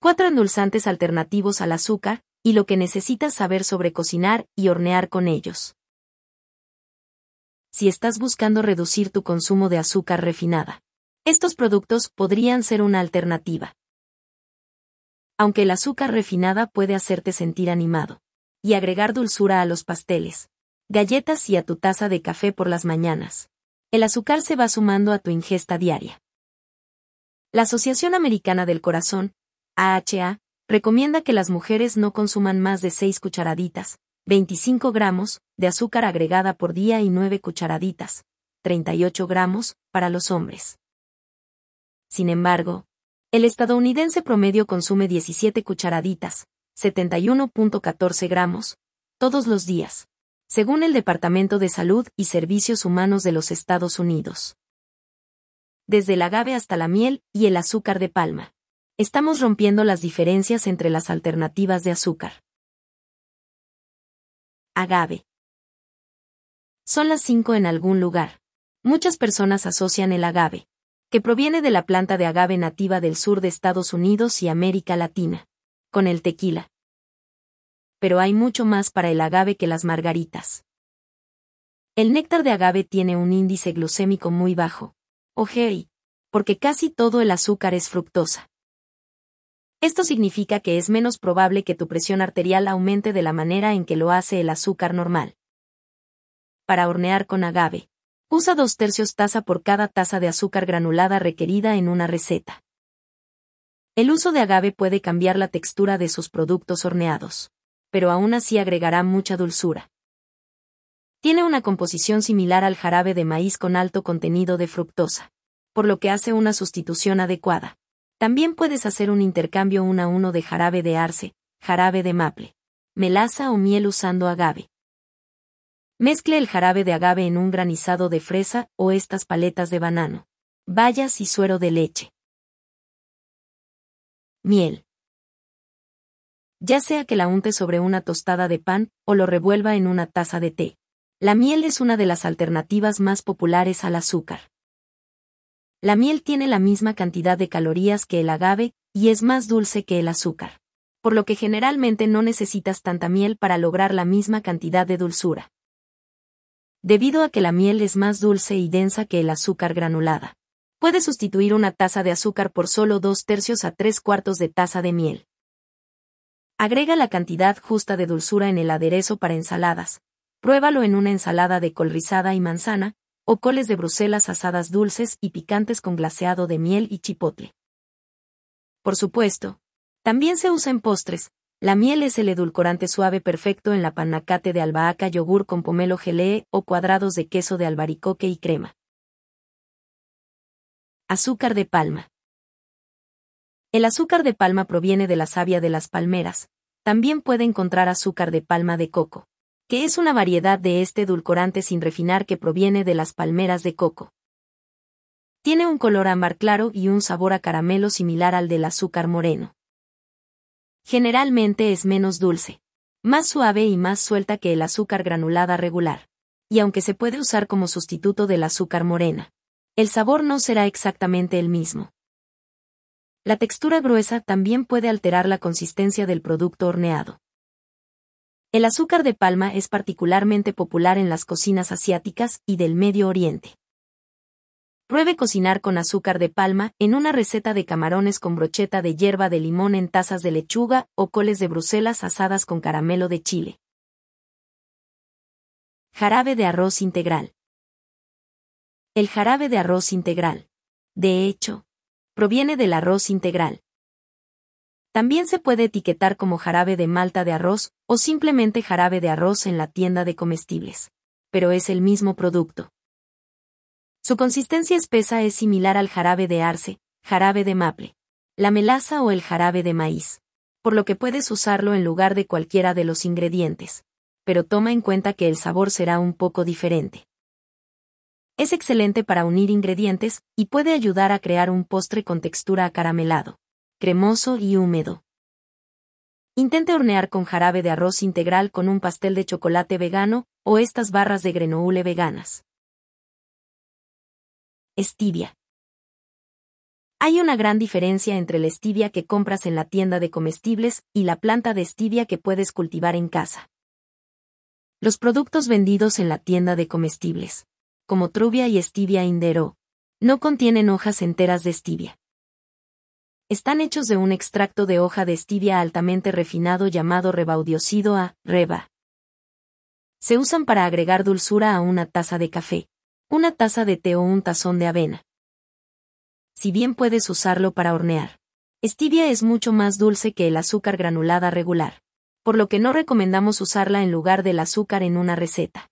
Cuatro endulzantes alternativos al azúcar, y lo que necesitas saber sobre cocinar y hornear con ellos. Si estás buscando reducir tu consumo de azúcar refinada, estos productos podrían ser una alternativa. Aunque el azúcar refinada puede hacerte sentir animado y agregar dulzura a los pasteles, galletas y a tu taza de café por las mañanas, el azúcar se va sumando a tu ingesta diaria. La Asociación Americana del Corazón, AHA, recomienda que las mujeres no consuman más de 6 cucharaditas, 25 gramos, de azúcar agregada por día y 9 cucharaditas, 38 gramos, para los hombres. Sin embargo, el estadounidense promedio consume 17 cucharaditas, 71.14 gramos, todos los días, según el Departamento de Salud y Servicios Humanos de los Estados Unidos. Desde el agave hasta la miel y el azúcar de palma. Estamos rompiendo las diferencias entre las alternativas de azúcar. Agave. Son las 5 en algún lugar. Muchas personas asocian el agave, que proviene de la planta de agave nativa del sur de Estados Unidos y América Latina, con el tequila. Pero hay mucho más para el agave que las margaritas. El néctar de agave tiene un índice glucémico muy bajo, o GI, porque casi todo el azúcar es fructosa. Esto significa que es menos probable que tu presión arterial aumente de la manera en que lo hace el azúcar normal. Para hornear con agave, usa dos tercios taza por cada taza de azúcar granulada requerida en una receta. El uso de agave puede cambiar la textura de sus productos horneados, pero aún así agregará mucha dulzura. Tiene una composición similar al jarabe de maíz con alto contenido de fructosa, por lo que hace una sustitución adecuada. También puedes hacer un intercambio uno a uno de jarabe de arce, jarabe de maple, melaza o miel usando agave. Mezcle el jarabe de agave en un granizado de fresa o estas paletas de banano, bayas y suero de leche. Miel. Ya sea que la unte sobre una tostada de pan o lo revuelva en una taza de té. La miel es una de las alternativas más populares al azúcar. La miel tiene la misma cantidad de calorías que el agave, y es más dulce que el azúcar. Por lo que generalmente no necesitas tanta miel para lograr la misma cantidad de dulzura. Debido a que la miel es más dulce y densa que el azúcar granulada. Puedes sustituir una taza de azúcar por solo dos tercios a tres cuartos de taza de miel. Agrega la cantidad justa de dulzura en el aderezo para ensaladas. Pruébalo en una ensalada de col rizada y manzana, o coles de Bruselas asadas dulces y picantes con glaseado de miel y chipotle. Por supuesto, también se usa en postres. La miel es el edulcorante suave perfecto en la panacate de albahaca yogur con pomelo gelee o cuadrados de queso de albaricoque y crema. Azúcar de palma. El azúcar de palma proviene de la savia de las palmeras. También puede encontrar azúcar de palma de coco que es una variedad de este edulcorante sin refinar que proviene de las palmeras de coco. Tiene un color ámbar claro y un sabor a caramelo similar al del azúcar moreno. Generalmente es menos dulce, más suave y más suelta que el azúcar granulada regular. Y aunque se puede usar como sustituto del azúcar morena, el sabor no será exactamente el mismo. La textura gruesa también puede alterar la consistencia del producto horneado. El azúcar de palma es particularmente popular en las cocinas asiáticas y del Medio Oriente. Pruebe cocinar con azúcar de palma en una receta de camarones con brocheta de hierba de limón en tazas de lechuga o coles de Bruselas asadas con caramelo de chile. Jarabe de arroz integral. El jarabe de arroz integral. De hecho, proviene del arroz integral. También se puede etiquetar como jarabe de malta de arroz o simplemente jarabe de arroz en la tienda de comestibles. Pero es el mismo producto. Su consistencia espesa es similar al jarabe de arce, jarabe de maple, la melaza o el jarabe de maíz, por lo que puedes usarlo en lugar de cualquiera de los ingredientes. Pero toma en cuenta que el sabor será un poco diferente. Es excelente para unir ingredientes y puede ayudar a crear un postre con textura acaramelado cremoso y húmedo. Intente hornear con jarabe de arroz integral con un pastel de chocolate vegano o estas barras de grenoule veganas. Stevia. Hay una gran diferencia entre la stevia que compras en la tienda de comestibles y la planta de stevia que puedes cultivar en casa. Los productos vendidos en la tienda de comestibles, como Truvia y Stevia Indero, no contienen hojas enteras de stevia. Están hechos de un extracto de hoja de stevia altamente refinado llamado rebaudiosido a reba. Se usan para agregar dulzura a una taza de café, una taza de té o un tazón de avena si bien puedes usarlo para hornear. Stevia es mucho más dulce que el azúcar granulada regular, por lo que no recomendamos usarla en lugar del azúcar en una receta.